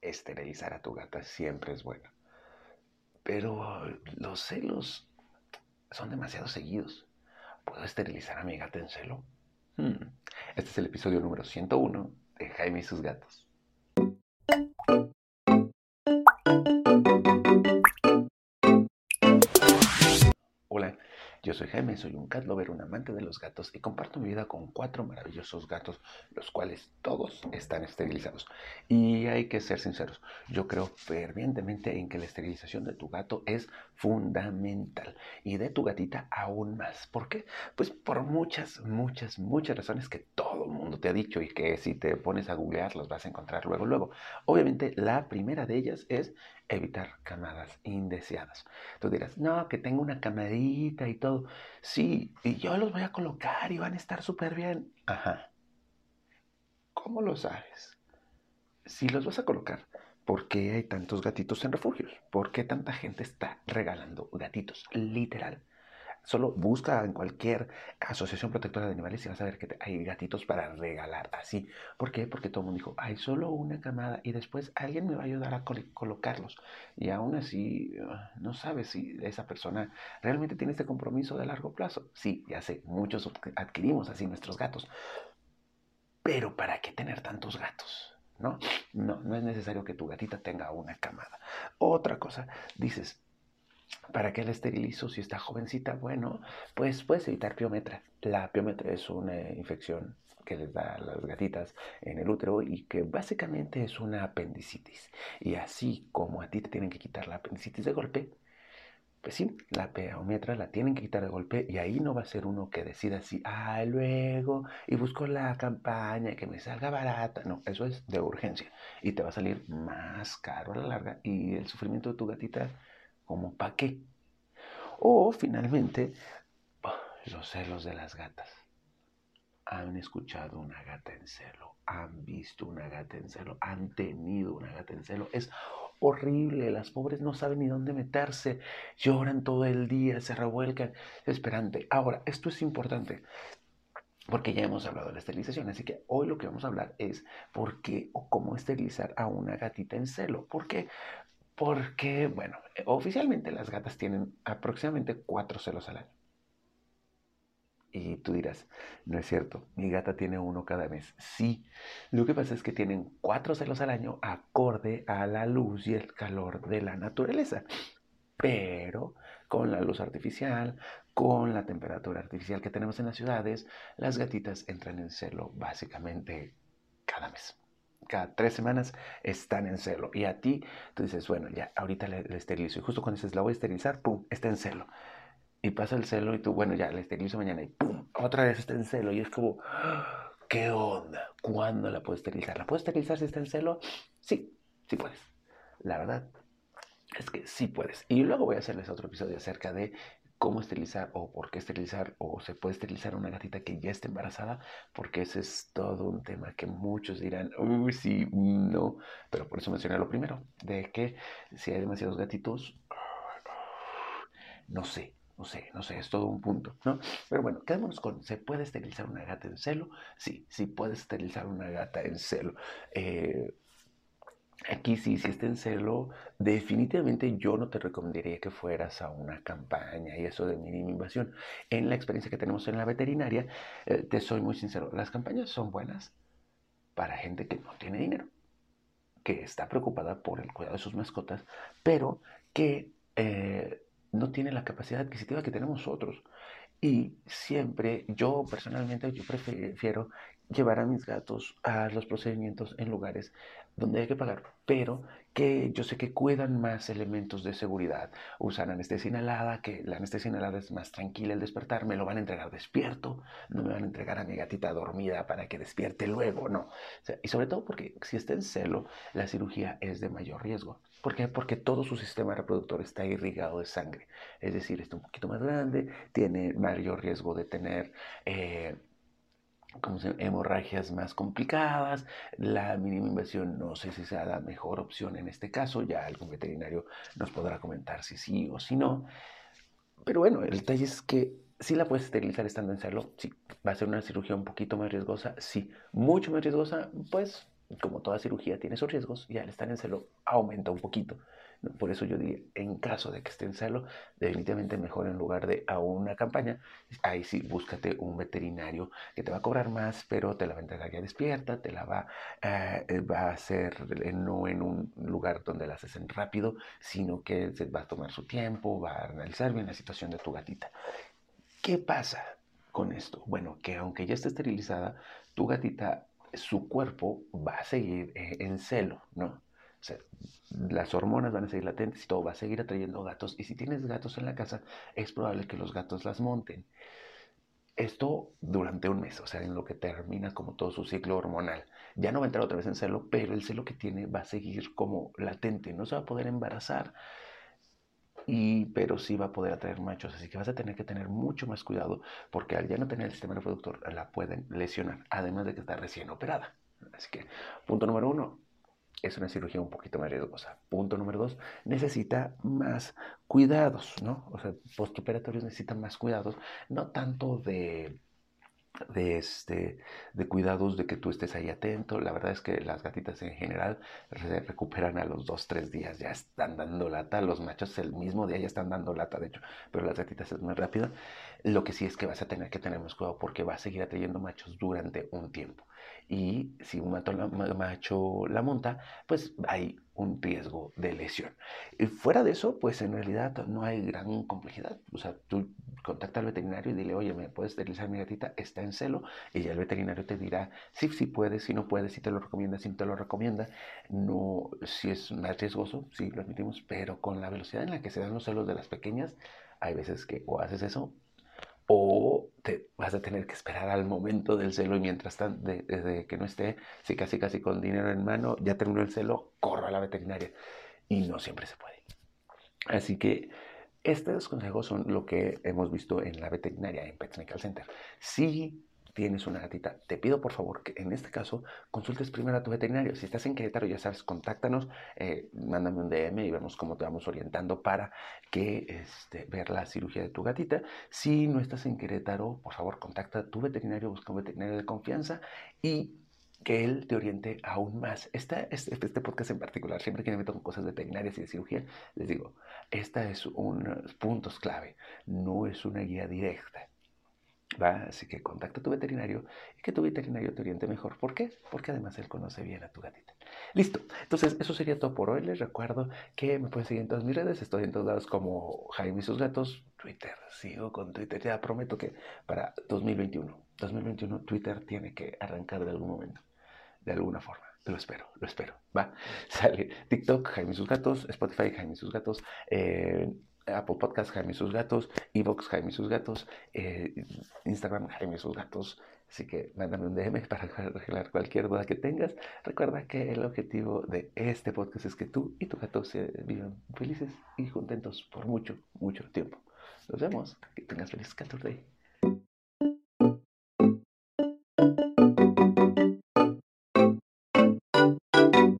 esterilizar a tu gata siempre es bueno. Pero los celos son demasiado seguidos. ¿Puedo esterilizar a mi gata en celo? Hmm. Este es el episodio número 101 de Jaime y sus gatos. Soy Jaime, soy un cat lover, un amante de los gatos y comparto mi vida con cuatro maravillosos gatos, los cuales todos están esterilizados. Y hay que ser sinceros, yo creo fervientemente en que la esterilización de tu gato es fundamental y de tu gatita aún más. ¿Por qué? Pues por muchas, muchas, muchas razones que todo el mundo te ha dicho y que si te pones a googlear las vas a encontrar luego, luego. Obviamente la primera de ellas es evitar camadas indeseadas. Tú dirás, no, que tengo una camadita y todo. Sí, y yo los voy a colocar y van a estar súper bien. Ajá. ¿Cómo lo sabes? Si los vas a colocar, ¿por qué hay tantos gatitos en refugios? ¿Por qué tanta gente está regalando gatitos? Literal. Solo busca en cualquier asociación protectora de animales y vas a ver que hay gatitos para regalar así. ¿Por qué? Porque todo el mundo dijo, hay solo una camada y después alguien me va a ayudar a colocarlos. Y aún así, ah, no sabes si esa persona realmente tiene este compromiso de largo plazo. Sí, ya sé, muchos adquirimos así nuestros gatos. Pero ¿para qué tener tantos gatos? ¿No? No, no es necesario que tu gatita tenga una camada. Otra cosa, dices, ¿Para qué la esterilizo si está jovencita? Bueno, pues puedes evitar piometra. La piometra es una infección que les da a las gatitas en el útero y que básicamente es una apendicitis. Y así como a ti te tienen que quitar la apendicitis de golpe, pues sí, la piometra la tienen que quitar de golpe y ahí no va a ser uno que decida así, ah, luego, y busco la campaña que me salga barata. No, eso es de urgencia y te va a salir más caro a la larga y el sufrimiento de tu gatita como para qué. O finalmente, los celos de las gatas. Han escuchado una gata en celo, han visto una gata en celo, han tenido una gata en celo. Es horrible, las pobres no saben ni dónde meterse, lloran todo el día, se revuelcan, esperante. Ahora, esto es importante porque ya hemos hablado de la esterilización, así que hoy lo que vamos a hablar es por qué o cómo esterilizar a una gatita en celo. ¿Por qué? Porque, bueno, oficialmente las gatas tienen aproximadamente cuatro celos al año. Y tú dirás, no es cierto, mi gata tiene uno cada mes. Sí, lo que pasa es que tienen cuatro celos al año acorde a la luz y el calor de la naturaleza. Pero con la luz artificial, con la temperatura artificial que tenemos en las ciudades, las gatitas entran en celo básicamente cada mes cada tres semanas están en celo. Y a ti, tú dices, bueno, ya, ahorita le, esterilizo. Y justo cuando dices, la voy a esterilizar, pum, está en celo. Y pasa el celo y tú, bueno, ya, le esterilizo mañana y pum, otra vez está en celo. Y es como, ¿qué onda? ¿Cuándo la puedo esterilizar? ¿La puedo esterilizar si está en celo? Sí, sí puedes. La verdad es que sí puedes. Y luego voy a hacerles otro episodio acerca de cómo esterilizar o por qué esterilizar o se puede esterilizar una gatita que ya esté embarazada, porque ese es todo un tema que muchos dirán, uy, sí, no, pero por eso mencioné lo primero, de que si hay demasiados gatitos, no sé, no sé, no sé, es todo un punto, ¿no? Pero bueno, quedémonos con, ¿se puede esterilizar una gata en celo? Sí, sí puede esterilizar una gata en celo. Eh, Aquí si está en celo, definitivamente yo no te recomendaría que fueras a una campaña y eso de mínima invasión. En la experiencia que tenemos en la veterinaria, eh, te soy muy sincero, las campañas son buenas para gente que no tiene dinero, que está preocupada por el cuidado de sus mascotas, pero que eh, no tiene la capacidad adquisitiva que tenemos nosotros. Y siempre, yo personalmente, yo prefiero llevar a mis gatos a los procedimientos en lugares donde hay que pagar, pero que yo sé que cuidan más elementos de seguridad. Usan anestesia inhalada, que la anestesia inhalada es más tranquila el despertar, me lo van a entregar despierto, no me van a entregar a mi gatita dormida para que despierte luego, no. y sobre todo porque si está en celo, la cirugía es de mayor riesgo. ¿Por qué? Porque todo su sistema reproductor está irrigado de sangre. Es decir, está un poquito más grande, tiene mayor riesgo de tener... Eh, como se, hemorragias más complicadas, la mínima invasión no sé si sea la mejor opción en este caso, ya algún veterinario nos podrá comentar si sí o si no. Pero bueno, el detalle es que si la puedes esterilizar estando en celo, sí. ¿Va a ser una cirugía un poquito más riesgosa? Sí. ¿Mucho más riesgosa? Pues como toda cirugía tiene sus riesgos, y al estar en celo aumenta un poquito. Por eso yo diría, en caso de que esté en celo, definitivamente mejor en lugar de a una campaña, ahí sí, búscate un veterinario que te va a cobrar más, pero te la va a entregar ya despierta, te la va, eh, va a hacer no en un lugar donde la haces en rápido, sino que se va a tomar su tiempo, va a analizar bien la situación de tu gatita. ¿Qué pasa con esto? Bueno, que aunque ya esté esterilizada, tu gatita, su cuerpo va a seguir eh, en celo, ¿no? Las hormonas van a seguir latentes y todo va a seguir atrayendo gatos. Y si tienes gatos en la casa, es probable que los gatos las monten. Esto durante un mes, o sea, en lo que termina como todo su ciclo hormonal. Ya no va a entrar otra vez en celo, pero el celo que tiene va a seguir como latente, no se va a poder embarazar, y, pero sí va a poder atraer machos. Así que vas a tener que tener mucho más cuidado porque al ya no tener el sistema reproductor la pueden lesionar, además de que está recién operada. Así que, punto número uno, es una cirugía un poquito más riesgosa. Punto número dos, necesita más cuidados, ¿no? O sea, postoperatorios necesitan más cuidados, no tanto de de, este, de cuidados, de que tú estés ahí atento. La verdad es que las gatitas en general se recuperan a los dos, tres días, ya están dando lata. Los machos el mismo día ya están dando lata, de hecho, pero las gatitas es muy rápido. Lo que sí es que vas a tener que tener más cuidado porque va a seguir atrayendo machos durante un tiempo y si un macho la monta, pues hay un riesgo de lesión. Y fuera de eso, pues en realidad no hay gran complejidad. O sea, tú contacta al veterinario y dile, oye, ¿me puedes esterilizar mi gatita? Está en celo. Y ya el veterinario te dirá sí, sí puedes, si no puedes, si te lo recomienda, si no te lo recomienda. No, si es más riesgoso, sí, lo admitimos, pero con la velocidad en la que se dan los celos de las pequeñas, hay veces que o haces eso o te vas a tener que esperar al momento del celo y mientras tanto, desde que no esté, si casi casi con dinero en mano, ya terminó el celo, corro a la veterinaria. Y no siempre se puede. Así que estos consejos son lo que hemos visto en la veterinaria, en Pet Medical Center. Si tienes una gatita, te pido por favor que en este caso consultes primero a tu veterinario. Si estás en Querétaro, ya sabes, contáctanos, eh, mándame un DM y vemos cómo te vamos orientando para que este, ver la cirugía de tu gatita. Si no estás en Querétaro, por favor, contacta a tu veterinario, busca un veterinario de confianza y que él te oriente aún más. Este, este, podcast en particular, siempre que me meto con cosas veterinarias y de cirugía, les digo, esta es un puntos clave, no es una guía directa. ¿Va? Así que contacta a tu veterinario y que tu veterinario te oriente mejor. ¿Por qué? Porque además él conoce bien a tu gatita. Listo. Entonces, eso sería todo por hoy. Les recuerdo que me pueden seguir en todas mis redes. Estoy en todos lados como Jaime y sus gatos. Twitter. Sigo con Twitter. Ya prometo que para 2021, 2021 Twitter tiene que arrancar de algún momento. De alguna forma. Lo espero, lo espero. Va. Sale TikTok, Jaime y sus gatos. Spotify, Jaime y sus gatos. Eh, Apple Podcast, Jaime y sus gatos, Evox, Jaime y sus gatos, eh, Instagram, Jaime y sus gatos. Así que mándame un DM para arreglar cualquier duda que tengas. Recuerda que el objetivo de este podcast es que tú y tu gato se vivan felices y contentos por mucho, mucho tiempo. Nos vemos. Que tengas feliz 14